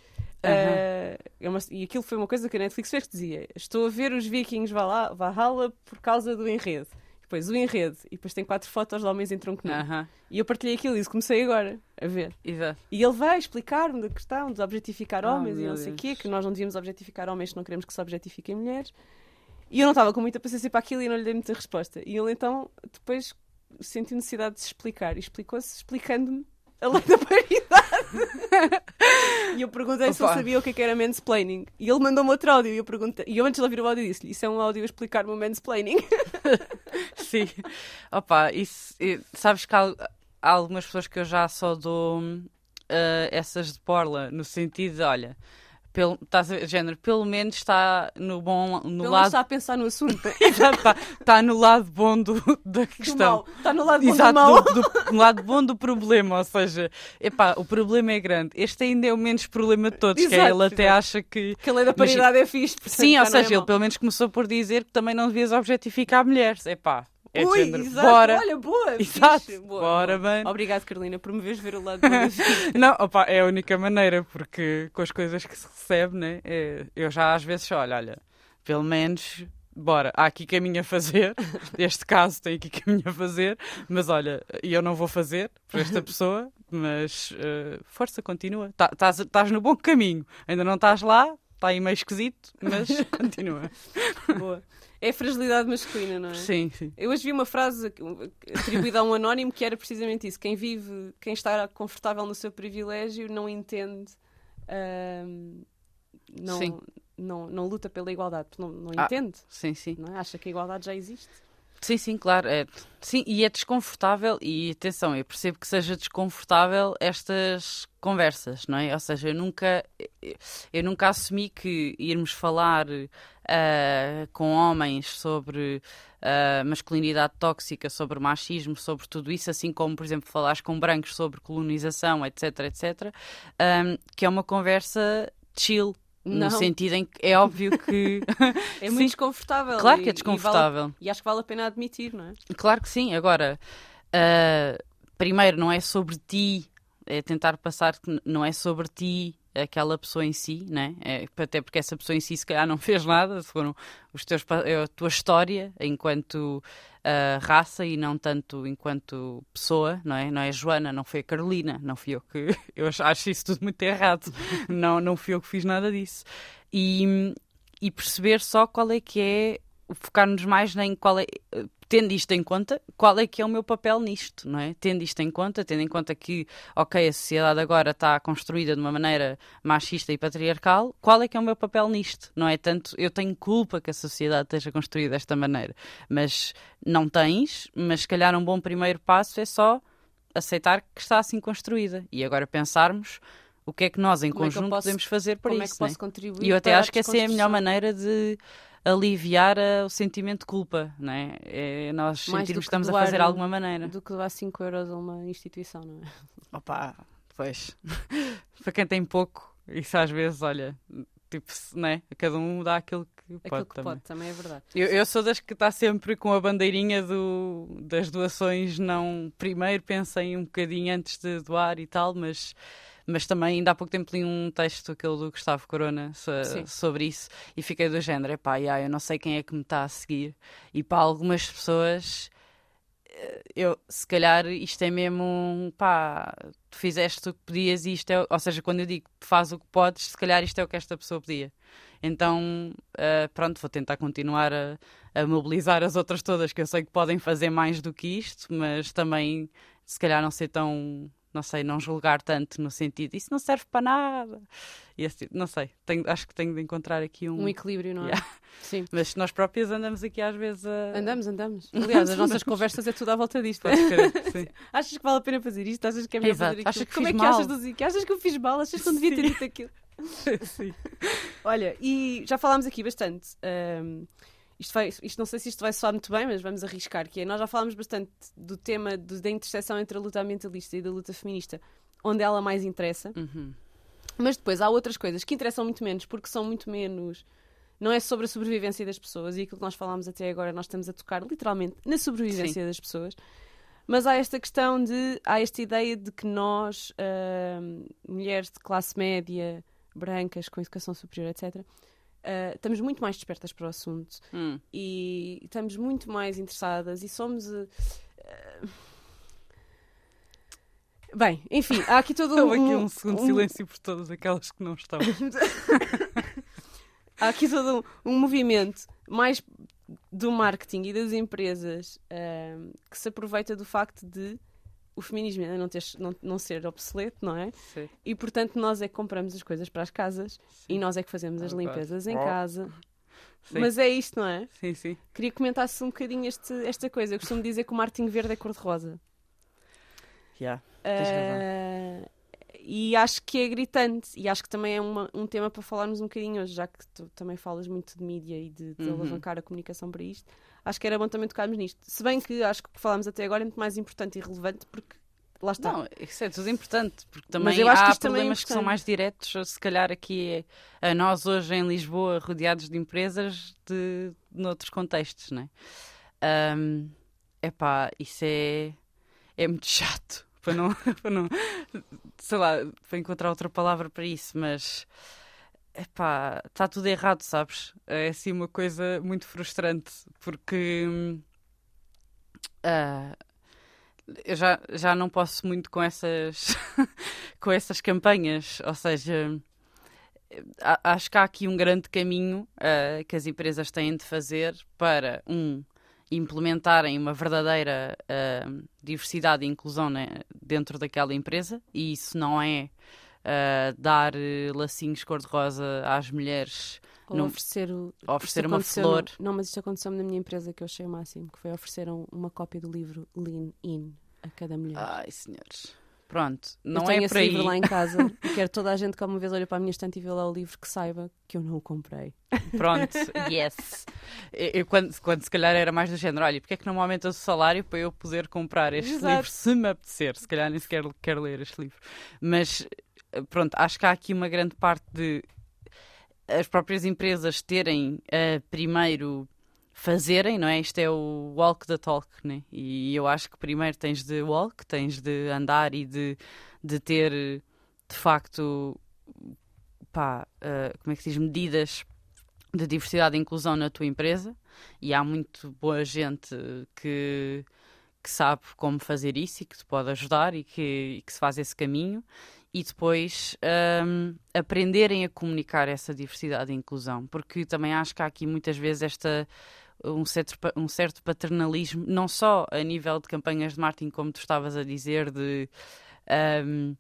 É uma- e aquilo foi uma coisa que a Netflix fez que dizia: Estou a ver os Vikings Valha- Valhalla por causa do enredo. Depois o enredo, e depois tem quatro fotos de homens em tronco nu. Aham, E eu partilhei aquilo e disse, comecei agora a ver. Exato. E ele vai explicar-me da questão de objetificar Oh, homens e meu não sei o quê, que nós não devíamos objetificar homens se não queremos que se objetifiquem mulheres. E eu não estava com muita paciência para aquilo e não lhe dei muita resposta. E ele então, depois, sentiu necessidade de se explicar. E explicou-se explicando-me a lei da paridade. e eu perguntei se ele Opa. sabia o que é que era mansplaining. E ele mandou-me outro áudio e eu perguntei... E eu antes de ouvir o áudio disse-lhe, isso é um áudio a explicar-me o mansplaining. Sim. Opa, isso, sabes que há, há algumas pessoas que eu já só dou eh, essas de porla, no sentido de, olha, pelo, estás a género, pelo menos está no bom, no Ele não lado. está a pensar no assunto. Exato, está, está no lado bom do, da Do questão. mal. Está no lado bom do Exato, mal. do, do- no lado bom do problema, ou seja, epá, o problema é grande. Este ainda é o menos problema de todos, que é Exato, ele até exato. acha que. Que a lei da paridade é fixe. Sim, ou é seja, ele mau. pelo menos começou por dizer que também não devias objetificar mulheres. Epá, é Ui, género. exato. Bora. Olha, boa. Exato. fixe. Boa, Bora, boa. bem. Obrigado, Carolina, por me veres ver o lado. Não, opa, é a única maneira, porque com as coisas que se recebe, né? é- eu já às vezes olho, olha, pelo menos, bora, há aqui caminho a fazer. Este caso tem aqui caminho a fazer, mas olha, eu não vou fazer por esta pessoa, mas eh, força, continua. Tá- Estás estás no bom caminho, ainda não estás lá, está aí meio esquisito, mas continua. Boa. É a fragilidade masculina, não é? Sim, sim. Eu hoje vi uma frase atribuída a um anónimo que era precisamente isso. Quem vive, quem está confortável no seu privilégio não entende, não, não, não luta pela igualdade, não, não Ah. entende. Sim, sim. Não é? Acha que a igualdade já existe. Sim, sim, claro. É, sim, e é desconfortável, e atenção, eu percebo que seja desconfortável estas conversas, não é? Ou seja, eu nunca, eu nunca assumi que irmos falar ah, com homens sobre ah, masculinidade tóxica, sobre machismo, sobre tudo isso, assim como, por exemplo, falares com brancos sobre colonização, etc, etc, ah, que é uma conversa chill. Não. No sentido em que é óbvio que. É Sim. muito desconfortável. Claro e- que é e vale- desconfortável. E, acho que vale a pena admitir, não é? Claro que sim. Agora, ah, primeiro, não é sobre ti, é tentar passar que não é sobre ti aquela pessoa em si, né? É, até porque essa pessoa em si se calhar não fez nada, foram os teus, é a tua história enquanto ah, raça e não tanto enquanto pessoa, não é? Não é a Joana, não foi a Carolina, não fui eu que. Eu acho- acho isso tudo muito errado. não, não fui eu que fiz nada disso. E, e perceber só qual é que é focar-nos mais em qual é, tendo isto em conta, qual é que é o meu papel nisto, não é? Tendo isto em conta, tendo em conta que, ok, a sociedade agora está construída de uma maneira machista e patriarcal, qual é que é o meu papel nisto? Não é tanto, eu tenho culpa que a sociedade esteja construída desta maneira, mas não tens, mas se calhar um bom primeiro passo é só aceitar que está assim construída e agora pensarmos O que é que nós, em Como é que conjunto, posso- podemos fazer para Como é isso? que né? posso contribuir? E eu até acho que essa é a melhor maneira de aliviar eh, o sentimento de culpa, não é? É nós Mais sentirmos que estamos a fazer de um- alguma maneira. Do que doar 5 euros a uma instituição, não é? Opa, pois. para quem tem pouco, isso às vezes, olha, tipo, se- né? Cada um dá aquilo que pode Aquilo que também. pode, também é verdade. Eu, eu sou das que está sempre com a bandeirinha do, das doações, não. Primeiro pensem um bocadinho antes de doar e tal, mas, mas também ainda há pouco tempo li um texto, aquele do Gustavo Corona, so- sobre isso, e fiquei do género: epá, já, eu não sei quem é que me está a seguir. E para algumas pessoas, eh, eu, se calhar isto é mesmo, um, pá, tu fizeste o que podias e isto é, ou seja, quando eu digo faz o que podes, se calhar isto é o que esta pessoa pedia. Então, eh, pronto, vou tentar continuar a, a mobilizar as outras todas que eu sei que podem fazer mais do que isto, mas também, se calhar, não ser tão, não sei, não julgar tanto no sentido isso não serve para nada. E tipo, não sei, tenho- acho que tenho de encontrar aqui um. Um equilíbrio, não é? Yeah. Sim. Mas nós próprias andamos aqui às vezes a. Andamos, andamos. Aliás, as nossas conversas é tudo à volta disto. Podes crer, sim. Achas que vale a pena fazer isto? Achas que é melhor fazer aquilo? Como é que mal? achas do Zika? Achas que eu fiz mal? Achas que não devia ter dito aquilo? sim. Olha, e já falámos aqui bastante. ahm, isto, vai, isto não sei se isto vai soar muito bem, mas vamos arriscar, que é, nós já falámos bastante do tema do- da interseção entre a luta ambientalista e da luta feminista, onde ela mais interessa. Uhum. Mas depois há outras coisas que interessam muito menos, porque são muito menos. Não é sobre a sobrevivência das pessoas, e aquilo que nós falámos até agora, nós estamos a tocar literalmente na sobrevivência das pessoas. Mas há esta questão de. Há esta ideia de que nós, ahm, mulheres de classe média, brancas, com educação superior, etc., ah, estamos muito mais despertas para o assunto Hum. e estamos muito mais interessadas e somos. eh, eh, Bem, enfim, há aqui todo Houve aqui um, um segundo um- silêncio por todas aquelas que não estão. há aqui todo um, um movimento mais do marketing e das empresas que se aproveita do facto de o feminismo ainda não, ter, não, não ser obsoleto, não é? Sim. E portanto nós é que compramos as coisas para as casas e nós é que fazemos as Ah, limpezas em claro. casa. Sim. Mas é isto, não é? sim, sim. Queria que comentasse um bocadinho este, esta coisa. Eu costumo dizer que o marketing verde é cor-de-rosa. Yeah. Tens razão. Ah, e acho que é gritante e acho que também é uma- um tema para falarmos um bocadinho hoje, já que tu também falas muito de mídia e de, de Uhum. alavancar a comunicação para isto. Acho que era bom também tocarmos nisto. Se bem que acho que o que falámos até agora é muito mais importante e relevante porque lá está. Não, isso é tudo importante, porque também há é problemas que são mais diretos, se calhar aqui é, a nós hoje em Lisboa, rodeados de empresas, de noutros contextos, não é? Ahm, epá, isso é, é muito chato, para não, para não, sei lá, para encontrar outra palavra para isso, mas epá, está tudo errado, sabes? É assim uma coisa muito frustrante, porque ah, eu já, já não posso muito com essas, com essas campanhas, ou seja, acho que há aqui um grande caminho ah, que as empresas têm de fazer para, um, implementarem uma verdadeira ah, diversidade e inclusão né, dentro daquela empresa, e isso não é ah, dar eh, lacinhos cor-de-rosa às mulheres, Ou oferecer, o, oferecer uma flor. não, mas isto aconteceu na minha empresa que eu achei o máximo, que foi oferecer um- uma cópia do livro Lean In a cada mulher. Ai, senhores. Pronto, eu não tenho é esse por aí. livro lá em casa e quero toda a gente que alguma vez olha para a minha estante e vê lá o livro que saiba que eu não o comprei. Pronto, yes. Eu, eu quando, quando se calhar era mais do género, olha, porque é que não me aumentas o salário para eu poder comprar este Exato. livro se me apetecer? Se calhar nem sequer quero ler este livro. Mas pronto, acho que há aqui uma grande parte de as próprias empresas terem eh, primeiro fazerem, não é? Isto é o walk the talk, né? E eu acho que primeiro tens de walk, tens de andar e de, de ter de facto pá, eh, como é que se diz, medidas de diversidade e inclusão na tua empresa e há muito boa gente que, que sabe como fazer isso e que te pode ajudar e que, e que se faz esse caminho e depois hum, aprenderem a comunicar essa diversidade e inclusão, porque também acho que há aqui muitas vezes esta um certo, um certo paternalismo, não só a nível de campanhas de marketing, como tu estavas a dizer, de hum,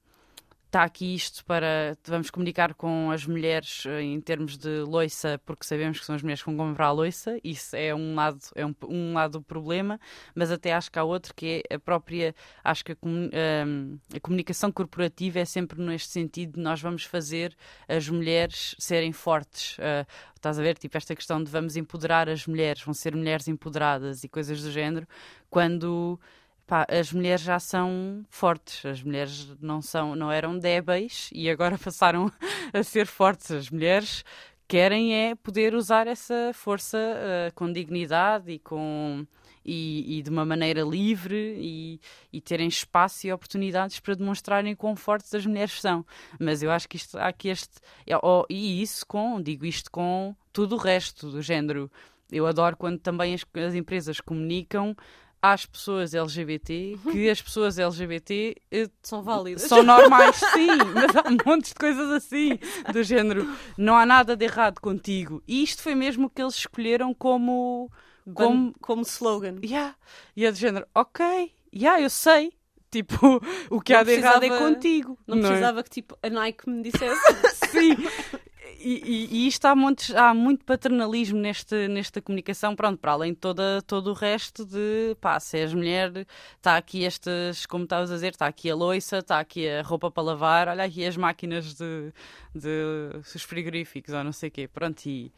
está aqui isto para. Vamos comunicar com as mulheres eh, em termos de loiça, porque sabemos que são as mulheres que vão comprar a loiça, isso é um lado, é um, um lado do problema, mas até acho que há outro que é a própria. Acho que a, um, a comunicação corporativa é sempre neste sentido de nós vamos fazer as mulheres serem fortes. Uh, estás a ver? Tipo, esta questão de vamos empoderar as mulheres, vão ser mulheres empoderadas e coisas do género, quando pá, as mulheres já são fortes, as mulheres não, são, não eram débeis e agora passaram a ser fortes. As mulheres querem é poder usar essa força uh, com dignidade e com e, e, de uma maneira livre e, e, terem espaço e oportunidades para demonstrarem quão fortes as mulheres são. Mas eu acho que isto há aqui este oh, e isso com digo isto com tudo o resto do género. Eu adoro quando também as, as empresas comunicam às pessoas LGBT que as pessoas LGBT eh, são válidas. São normais, sim, mas há montes de coisas assim, do género, não há nada de errado contigo. E isto foi mesmo o que eles escolheram como. Como, como slogan. Yeah. E é do género, ok, yeah, eu sei. Tipo, o que não há de errado é contigo. Não, não é? precisava é? que tipo, a Nike me dissesse. sim, e, e, isto há, há muito paternalismo neste, nesta comunicação, pronto, para além de toda, todo o resto de, pá, se és mulher, está aqui estas, como estavas a dizer, está aqui a loiça, está aqui a roupa para lavar, olha aqui as máquinas de, de os frigoríficos ou não sei o quê, pronto, e,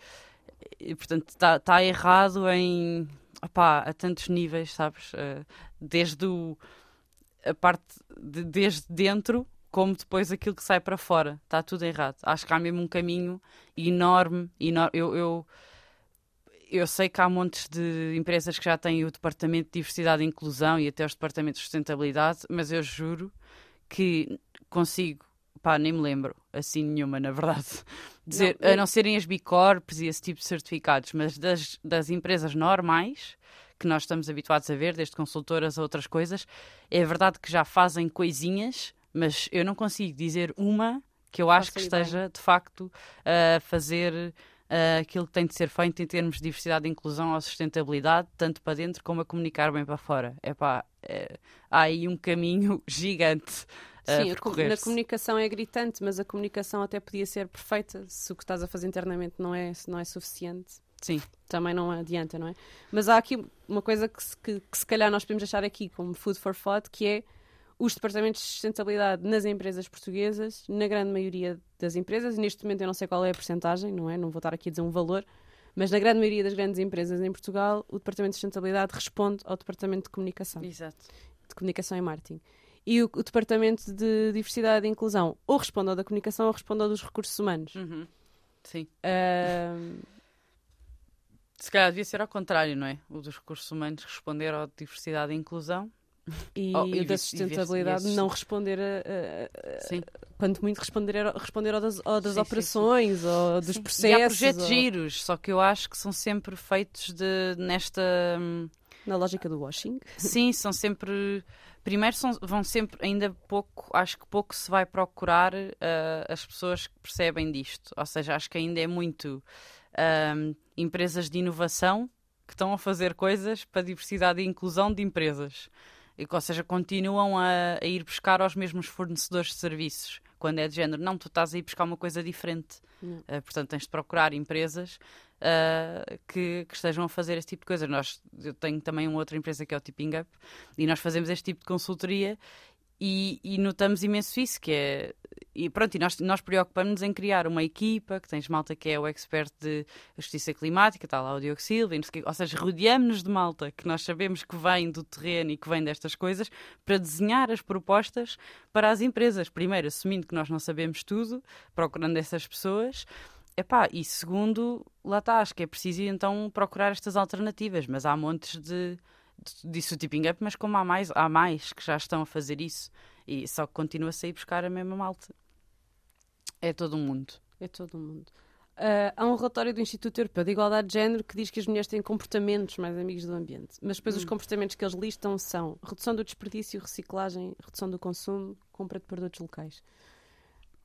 e portanto está, está errado em, opá, a tantos níveis, sabes, eh, desde o, a parte de, desde dentro como depois aquilo que sai para fora. Está tudo errado. Acho que há mesmo um caminho enorme. enorme. Eu, eu, eu sei que há montes de empresas que já têm o Departamento de Diversidade e Inclusão e até os Departamentos de Sustentabilidade, mas eu juro que consigo, pá, nem me lembro, assim nenhuma, na verdade, dizer, não, eu... a não serem as Bicorps e esse tipo de certificados, mas das, das empresas normais que nós estamos habituados a ver, desde consultoras a outras coisas, é verdade que já fazem coisinhas mas eu não consigo dizer uma que eu acho que esteja bem. de facto a fazer uh, aquilo que tem de ser feito em termos de diversidade, inclusão ou sustentabilidade, tanto para dentro como a comunicar bem para fora. Epá, é, há aí um caminho gigante. Sim, a, na comunicação é gritante, mas a comunicação até podia ser perfeita se o que estás a fazer internamente não é, não é suficiente. Sim. Também não adianta, não é? Mas há aqui uma coisa que, que, que se calhar nós podemos deixar aqui como food for thought, que é os departamentos de sustentabilidade nas empresas portuguesas, na grande maioria das empresas, neste momento eu não sei qual é a porcentagem, não é? Não vou estar aqui a dizer um valor, mas na grande maioria das grandes empresas em Portugal, o departamento de sustentabilidade responde ao departamento de comunicação. Exato. De comunicação e marketing. E o, o departamento de diversidade e inclusão ou responde ao da comunicação ou responde ao dos recursos humanos. Uhum. Sim. Uh... Se calhar devia ser ao contrário, não é? O dos recursos humanos responder de diversidade e inclusão e, oh, e da sustentabilidade não responder a, a, a, quanto muito responder, responder ao das, ao das sim, operações sim, sim. ou dos processos. E há projetos ou... giros, só que eu acho que são sempre feitos de, nesta hum, na lógica do washing. Sim, são sempre primeiro são, vão sempre ainda pouco, acho que pouco se vai procurar uh, as pessoas que percebem disto. Ou seja, acho que ainda é muito uh, empresas de inovação que estão a fazer coisas para diversidade e inclusão de empresas ou seja, continuam a, a, ir buscar aos mesmos fornecedores de serviços. Quando é de género, não, tu estás a ir buscar uma coisa diferente. Uh, portanto, tens de procurar empresas uh, que, que, estejam a fazer este tipo de coisa. Nós, eu tenho também uma outra empresa que é o Tipping Up e nós fazemos este tipo de consultoria e, e, notamos imenso isso, que é. E pronto, e nós, nós preocupamos-nos em criar uma equipa, que tens malta que é o expert de justiça climática, está lá o Diogo Silva, ou seja, rodeamos-nos de malta que nós sabemos que vem do terreno e que vem destas coisas, para desenhar as propostas para as empresas. Primeiro, assumindo que nós não sabemos tudo, procurando essas pessoas. Epá, e segundo, lá está, acho que é preciso então procurar estas alternativas, mas há montes de disse o tipping up, mas como há mais, há mais que já estão a fazer isso e só que continua a sair buscar a mesma malta. É todo o mundo. É todo o mundo. Uh, há um relatório do Instituto Europeu de Igualdade de Género que diz que as mulheres têm comportamentos mais amigos do ambiente. Mas depois hum. os comportamentos que eles listam são redução do desperdício, reciclagem, redução do consumo, compra de produtos locais.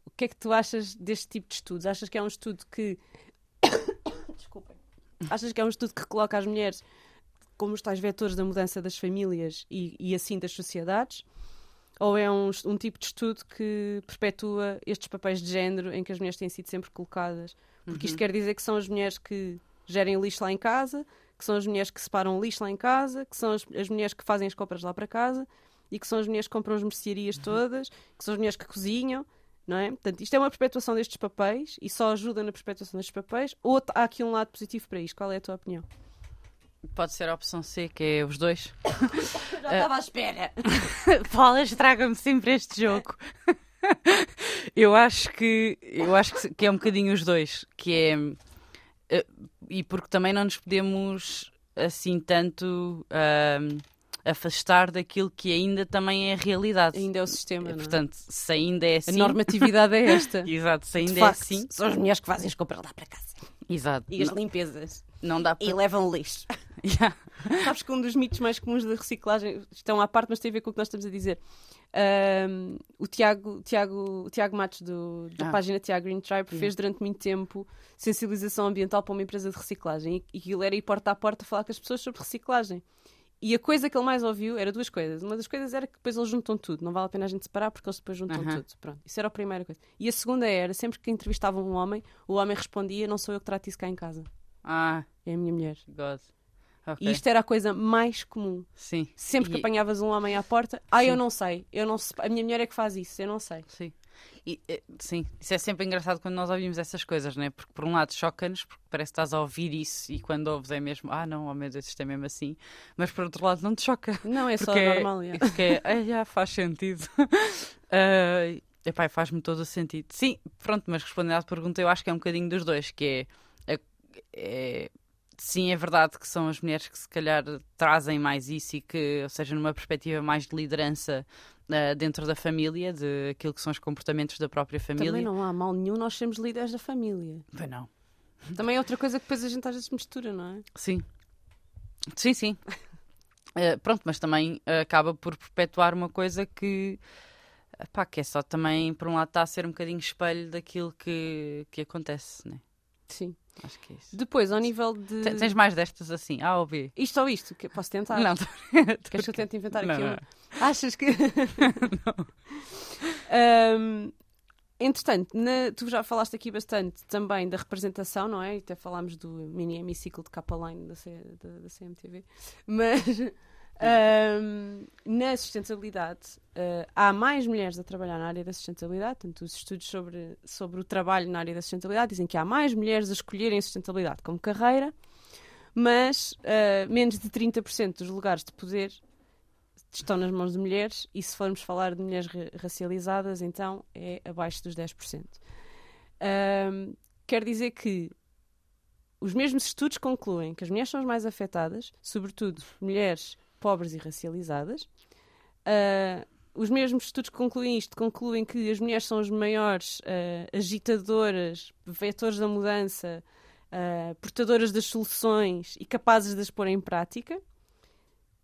O que é que tu achas deste tipo de estudos? Achas que é um estudo que. Desculpem. Achas que é um estudo que coloca as mulheres como os tais vetores da mudança das famílias e, e assim das sociedades? Ou é um, um tipo de estudo que perpetua estes papéis de género em que as mulheres têm sido sempre colocadas? Porque isto Uhum. quer dizer que são as mulheres que gerem lixo lá em casa, que são as mulheres que separam lixo lá em casa, que são as, as mulheres que fazem as compras lá para casa e que são as mulheres que compram as mercearias Uhum. todas, que são as mulheres que cozinham, não é? Portanto, isto é uma perpetuação destes papéis e só ajuda na perpetuação destes papéis ou há aqui um lado positivo para isto? Qual é a tua opinião? Pode ser a opção C, que é os dois. Já estava à espera. Paula estraga-me sempre este jogo. eu acho que eu acho que, é um bocadinho os dois, que é eh, e porque também não nos podemos assim tanto ahm, afastar daquilo que ainda também é a realidade. Ainda é o sistema, não é? Portanto, se ainda é A assim, normatividade é esta. exato, se ainda De é facto, assim, são as mulheres que fazem as compras lá para casa. exato, E as não, limpezas. não dá para E levam lixo. Yeah. Sabes que um dos mitos mais comuns da reciclagem estão à parte, mas tem a ver com o que nós estamos a dizer. Ahm, o, Tiago, Tiago, o Tiago Matos, do- da Ah. página Tiago Green Tribe, fez durante muito tempo sensibilização ambiental para uma empresa de reciclagem. E, e aquilo era ir porta a porta falar com as pessoas sobre reciclagem. E a coisa que ele mais ouviu era duas coisas. Uma das coisas era que depois eles juntam tudo. Não vale a pena a gente separar porque eles depois juntam Aham. tudo. Pronto, isso era a primeira coisa. E a segunda era, sempre que entrevistavam um homem, o homem respondia, não sou eu que trato isso cá em casa. Ah, É a minha mulher. God. Ok. E isto era a coisa mais comum. Sim. Sempre que E- apanhavas um homem à porta, ah, eu Sim. não sei, eu não sei, a minha mulher é que faz isso, eu não sei. Sim. E, eh, sim, isso é sempre engraçado quando nós ouvimos essas coisas, não é? Porque por um lado choca-nos, porque parece que estás a ouvir isso e quando ouves é mesmo, ah não, oh meu Deus, isto é mesmo assim. Mas por outro lado não te choca. Não, é só é- normal. é. Porque é, ah, já faz sentido. uh, epá, faz-me todo o sentido. Sim, pronto, mas respondendo à pergunta, eu acho que é um bocadinho dos dois, que é- é- sim, é verdade que são as mulheres que se calhar trazem mais isso e que, ou seja, numa perspectiva mais de liderança uh, dentro da família, de aquilo que são os comportamentos da própria família. Também não há mal nenhum, nós sermos líderes da família. Pois não. Também é outra coisa que depois a gente às vezes mistura, não é? Sim. Sim, sim. Eh, pronto, mas também eh, acaba por perpetuar uma coisa que, pá, que é só também, por um lado, está a ser um bocadinho espelho daquilo que, que acontece, né? Sim. Acho que é isso. Depois, ao nível de. Te- Tens mais destas assim, A ou B? Isto ou isto? Que posso tentar? Não, tô- Queres que eu tente inventar Não, aqui não. uma? Achas que. Ahm, entretanto, na- tu já falaste aqui bastante também da representação, não é? E Até falámos do mini hemiciclo de Capa-Line da, C- da- da CMTV. Mas ahm, na sustentabilidade, ah, há mais mulheres a trabalhar na área da sustentabilidade. Portanto, os estudos sobre, sobre o trabalho na área da sustentabilidade dizem que há mais mulheres a escolherem sustentabilidade como carreira, mas ah, menos de 30% dos lugares de poder estão nas mãos de mulheres e se formos falar de mulheres ra- racializadas, então é abaixo dos 10%. Ahm, quer dizer que os mesmos estudos concluem que as mulheres são as mais afetadas, sobretudo mulheres pobres e racializadas. Ah, os mesmos estudos que concluem isto concluem que as mulheres são as maiores ah, agitadoras, vetores da mudança, ah, portadoras das soluções e capazes de as pôr em prática.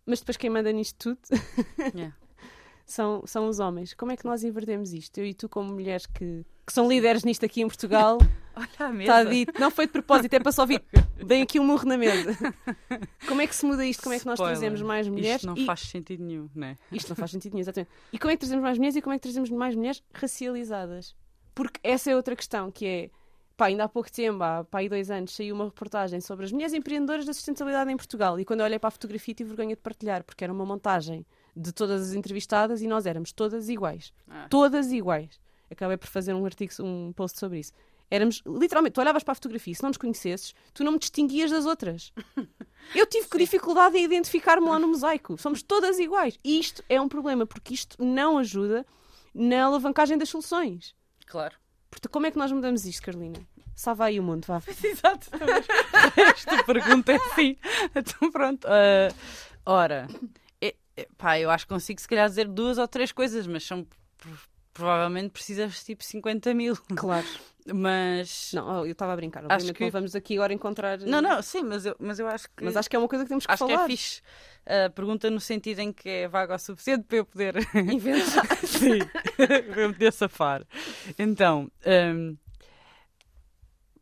Mas depois quem manda nisto tudo Yeah. são, são os homens. Como é que nós invertemos isto? Eu e tu, como mulheres que, que são líderes nisto aqui em Portugal, Olha a mesa. está dito. Não foi de propósito, é para só vir. Bem aqui um murro na mesa. Como é que se muda isto? Como é que nós Spoiler. trazemos mais mulheres? Isto não E- faz sentido nenhum, né? Isto não faz sentido nenhum, exatamente. E como é que trazemos mais mulheres e como é que trazemos mais mulheres racializadas? Porque essa é outra questão, que é, pá, ainda há pouco tempo, há pá, aí dois anos, saiu uma reportagem sobre as mulheres empreendedoras da sustentabilidade em Portugal. E quando eu olhei para a fotografia tive vergonha de partilhar, porque era uma montagem de todas as entrevistadas e nós éramos todas iguais. Ah. Todas iguais. Acabei por fazer um artigo, um post sobre isso. Éramos, literalmente, tu olhavas para a fotografia, se não nos conhecesses, tu não me distinguias das outras. Eu tive dificuldade em identificar-me lá no mosaico. Somos todas iguais. E isto é um problema, porque isto não ajuda na alavancagem das soluções. Claro. Portanto, como é que nós mudamos isto, Carolina? Salva aí o mundo, vá. Exato. Esta pergunta é assim. Então pronto. ah, ora, é- é- pá, eu acho que consigo se calhar dizer duas ou três coisas, mas são pro- provavelmente precisas tipo 50 mil. Claro. Mas. Não, eu estava a brincar. Acho que- não vamos aqui agora encontrar... Não, não, sim, mas eu, mas eu acho que. Mas acho que é uma coisa que temos que acho que falar. é fixe. A pergunta no sentido em que é vaga o suficiente para eu poder. Inventar. Sim, para eu poder safar. Então, hum,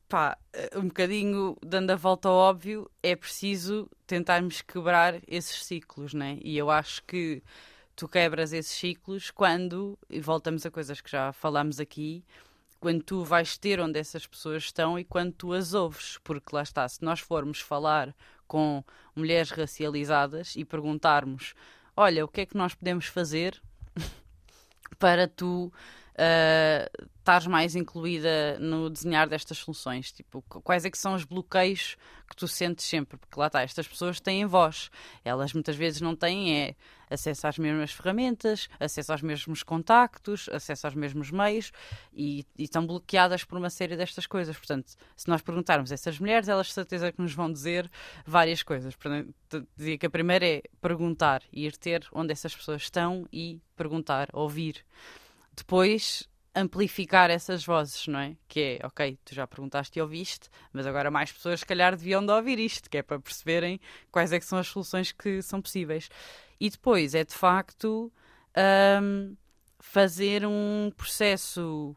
pá, um bocadinho dando a volta ao óbvio, é preciso tentarmos quebrar esses ciclos, né? E eu acho que tu quebras esses ciclos quando, e voltamos a coisas que já falámos aqui, quando tu vais ter onde essas pessoas estão e quando tu as ouves, porque lá está, se nós formos falar com mulheres racializadas e perguntarmos, olha, o que é que nós podemos fazer para tu uh, estares mais incluída no desenhar destas soluções? Tipo, quais é que são os bloqueios que tu sentes sempre? Porque lá está, estas pessoas têm voz. Elas muitas vezes não têm é, acesso às mesmas ferramentas, acesso aos mesmos contactos, acesso aos mesmos meios e, e estão bloqueadas por uma série destas coisas. Portanto, se nós perguntarmos a essas mulheres, elas de certeza que nos vão dizer várias coisas. Portanto, dizia que a primeira é perguntar, ir ter onde essas pessoas estão e perguntar, ouvir. Depois, amplificar essas vozes, não é? Que é, ok, tu já perguntaste e ouviste, mas agora mais pessoas, se calhar, deviam de ouvir isto, que é para perceberem quais é que são as soluções que são possíveis. E depois é, de facto, um, fazer um processo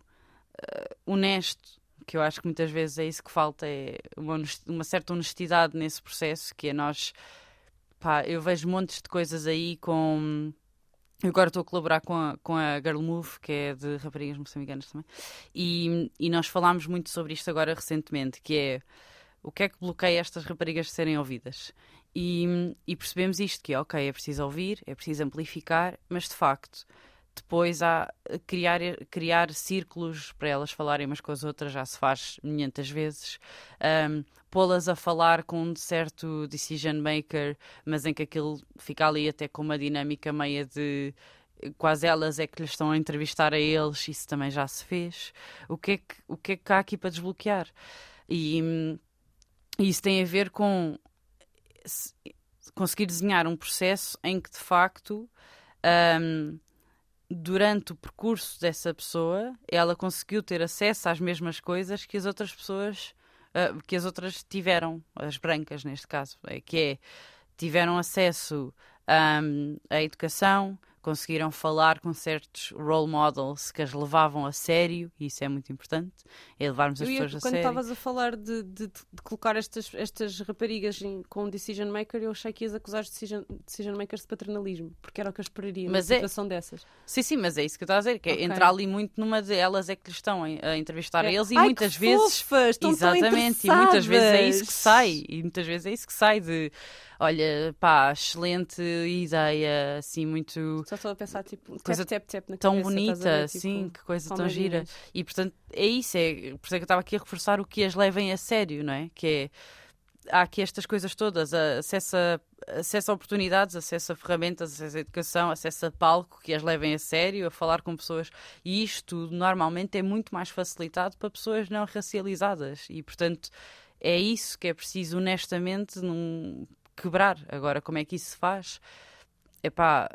uh, honesto, que eu acho que muitas vezes é isso que falta, é uma, uma certa honestidade nesse processo, que é nós... Pá, eu vejo montes de coisas aí com eu agora estou a colaborar com a, com a Girl Move, que é de raparigas moçambicanas também, e, e nós falámos muito sobre isto agora recentemente, que é o que é que bloqueia estas raparigas de serem ouvidas. E, e percebemos isto, que é ok, é preciso ouvir, é preciso amplificar, mas de facto depois há criar, criar círculos para elas falarem umas com as outras, já se faz 500 vezes. Um, Pô-las a falar com um certo decision maker, mas em que aquilo fica ali até com uma dinâmica meia de quase elas é que lhes estão a entrevistar a eles, isso também já se fez. O que é que, o que, é que há aqui para desbloquear? E, e isso tem a ver com conseguir desenhar um processo em que de facto um, durante o percurso dessa pessoa, ela conseguiu ter acesso às mesmas coisas que as outras pessoas, uh, que as outras tiveram, as brancas neste caso, é, que é, tiveram acesso um, à educação, conseguiram falar com certos role models que as levavam a sério, e isso é muito importante, é levarmos as pessoas a quando sério. Quando estavas a falar de, de, de, colocar estas, estas raparigas em, com decision maker, eu achei que ias acusar os decision, decision makers de paternalismo, porque era o que eu esperaria mas numa é... situação dessas. Sim, sim, mas é isso que eu estava a dizer, que é okay. entrar ali muito numa de elas é que lhes estão a entrevistar é. eles e Ai, muitas vezes. Fofas, estão exatamente, e muitas vezes é isso que sai, e muitas vezes é isso que sai de olha, pá, excelente ideia, assim, muito. Só estou a pensar, tipo, coisa tap, tap, tap na tão cabeça, bonita, ver, tipo, sim, que coisa tão gira. E portanto, é isso, é, por isso é que eu estava aqui a reforçar o que as levem a sério, não é? Que é. Há aqui estas coisas todas, acesso a, acesso a oportunidades, acesso a ferramentas, acesso a educação, acesso a palco que as levem a sério, a falar com pessoas. E isto normalmente é muito mais facilitado para pessoas não racializadas. E, portanto, é isso que é preciso, honestamente, num, quebrar. Agora, como é que isso se faz? Epá,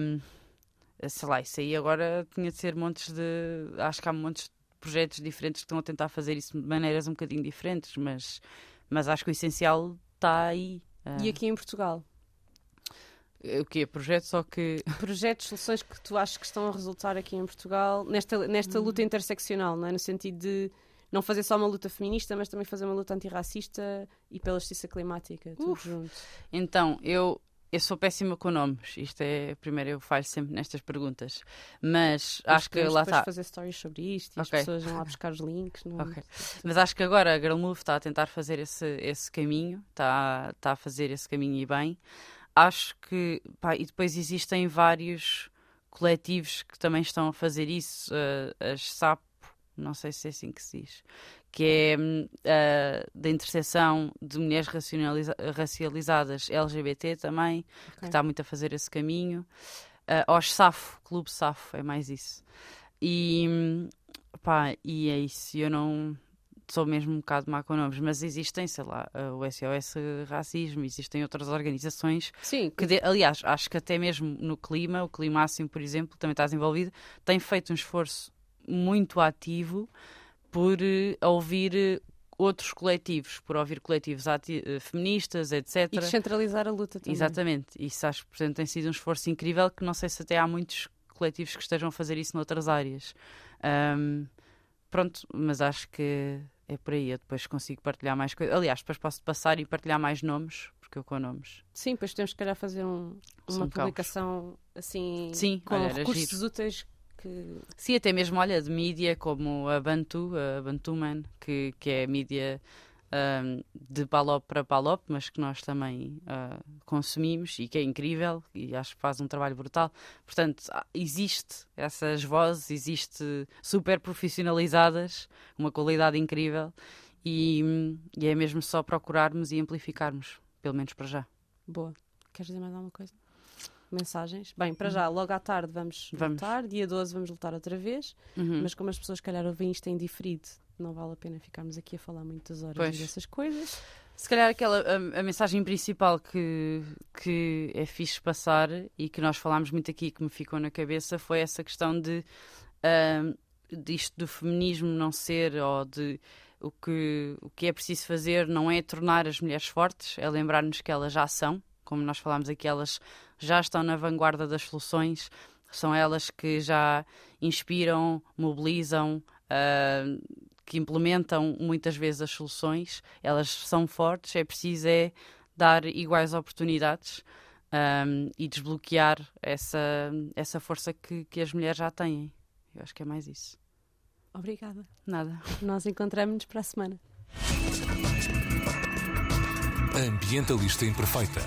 hum, sei lá, isso aí agora tinha de ser montes de. Acho que há montes de projetos diferentes que estão a tentar fazer isso de maneiras um bocadinho diferentes, mas, mas acho que o essencial está aí. E aqui em Portugal? O que Projetos ou que. Projetos, soluções que tu achas que estão a resultar aqui em Portugal nesta, nesta luta hum. interseccional, não é? No sentido de não fazer só uma luta feminista, mas também fazer uma luta antirracista e pela justiça climática, tudo Uf. junto. Então, eu, eu sou péssima com nomes. Isto é, primeiro, eu falho sempre nestas perguntas. Mas, acho que lá está. fazer stories sobre isto e okay. as pessoas vão lá buscar os links. Não... Okay. Mas acho que agora a Girl Move está a tentar fazer esse, esse caminho, está, está a fazer esse caminho e bem. Acho que. Pá, e depois existem vários coletivos que também estão a fazer isso. Uh, as SAP não sei se é assim que se diz, que é uh, da interseção de mulheres racializadas LGBT também, okay. que está muito a fazer esse caminho. Uh, aos SAFO, Clube SAFO, é mais isso. E, pá, e é isso. Eu não sou mesmo um bocado má com nomes, mas existem, sei lá, o SOS Racismo, existem outras organizações. Sim. Que, de, aliás, acho que até mesmo no clima, o Climáximo, por exemplo, também está envolvido, tem feito um esforço muito ativo por uh, ouvir uh, outros coletivos, por ouvir coletivos uh, feministas, etc. E descentralizar a luta também. Exatamente. Isso acho que portanto, tem sido um esforço incrível que não sei se até há muitos coletivos que estejam a fazer isso noutras áreas. Um, pronto, mas acho que é por aí. Eu depois consigo partilhar mais coisas. Aliás, depois posso passar e partilhar mais nomes, época com nomes. Sim, depois temos que calhar fazer um- São uma caos. publicação assim Sim, com olha, recursos úteis que Sim, até mesmo, olha, de mídia como a Bantu, a Bantuman, que, que é mídia ahm, de Palop para Palop, mas que nós também ah, consumimos e que é incrível e acho que faz um trabalho brutal. Portanto, há- existe essas vozes, existe super profissionalizadas, uma qualidade incrível e, hum, e é mesmo só procurarmos e amplificarmos, pelo menos para já. boa. Queres dizer mais alguma coisa? Mensagens? Bem, para já, logo à tarde vamos, Vamos. lutar, dia 12 vamos lutar outra vez, Uhum. mas como as pessoas, se calhar, ouvem isto em diferido, não vale a pena ficarmos aqui a falar muitas horas Pois. dessas coisas. Se calhar aquela a, a mensagem principal que, que é fixe passar e que nós falámos muito aqui que me ficou na cabeça foi essa questão de ahm, disto do feminismo não ser ou de o que, o que é preciso fazer não é tornar as mulheres fortes, é lembrar-nos que elas já são, como nós falámos aqui, elas já estão na vanguarda das soluções, são elas que já inspiram, mobilizam, ah, que implementam muitas vezes as soluções, elas são fortes, é preciso é dar iguais oportunidades ahm, e desbloquear essa, essa força que, que as mulheres já têm. Eu acho que é mais isso. Obrigada. Nada. Nós encontramos-nos para a semana. Ambientalista Imperfeita.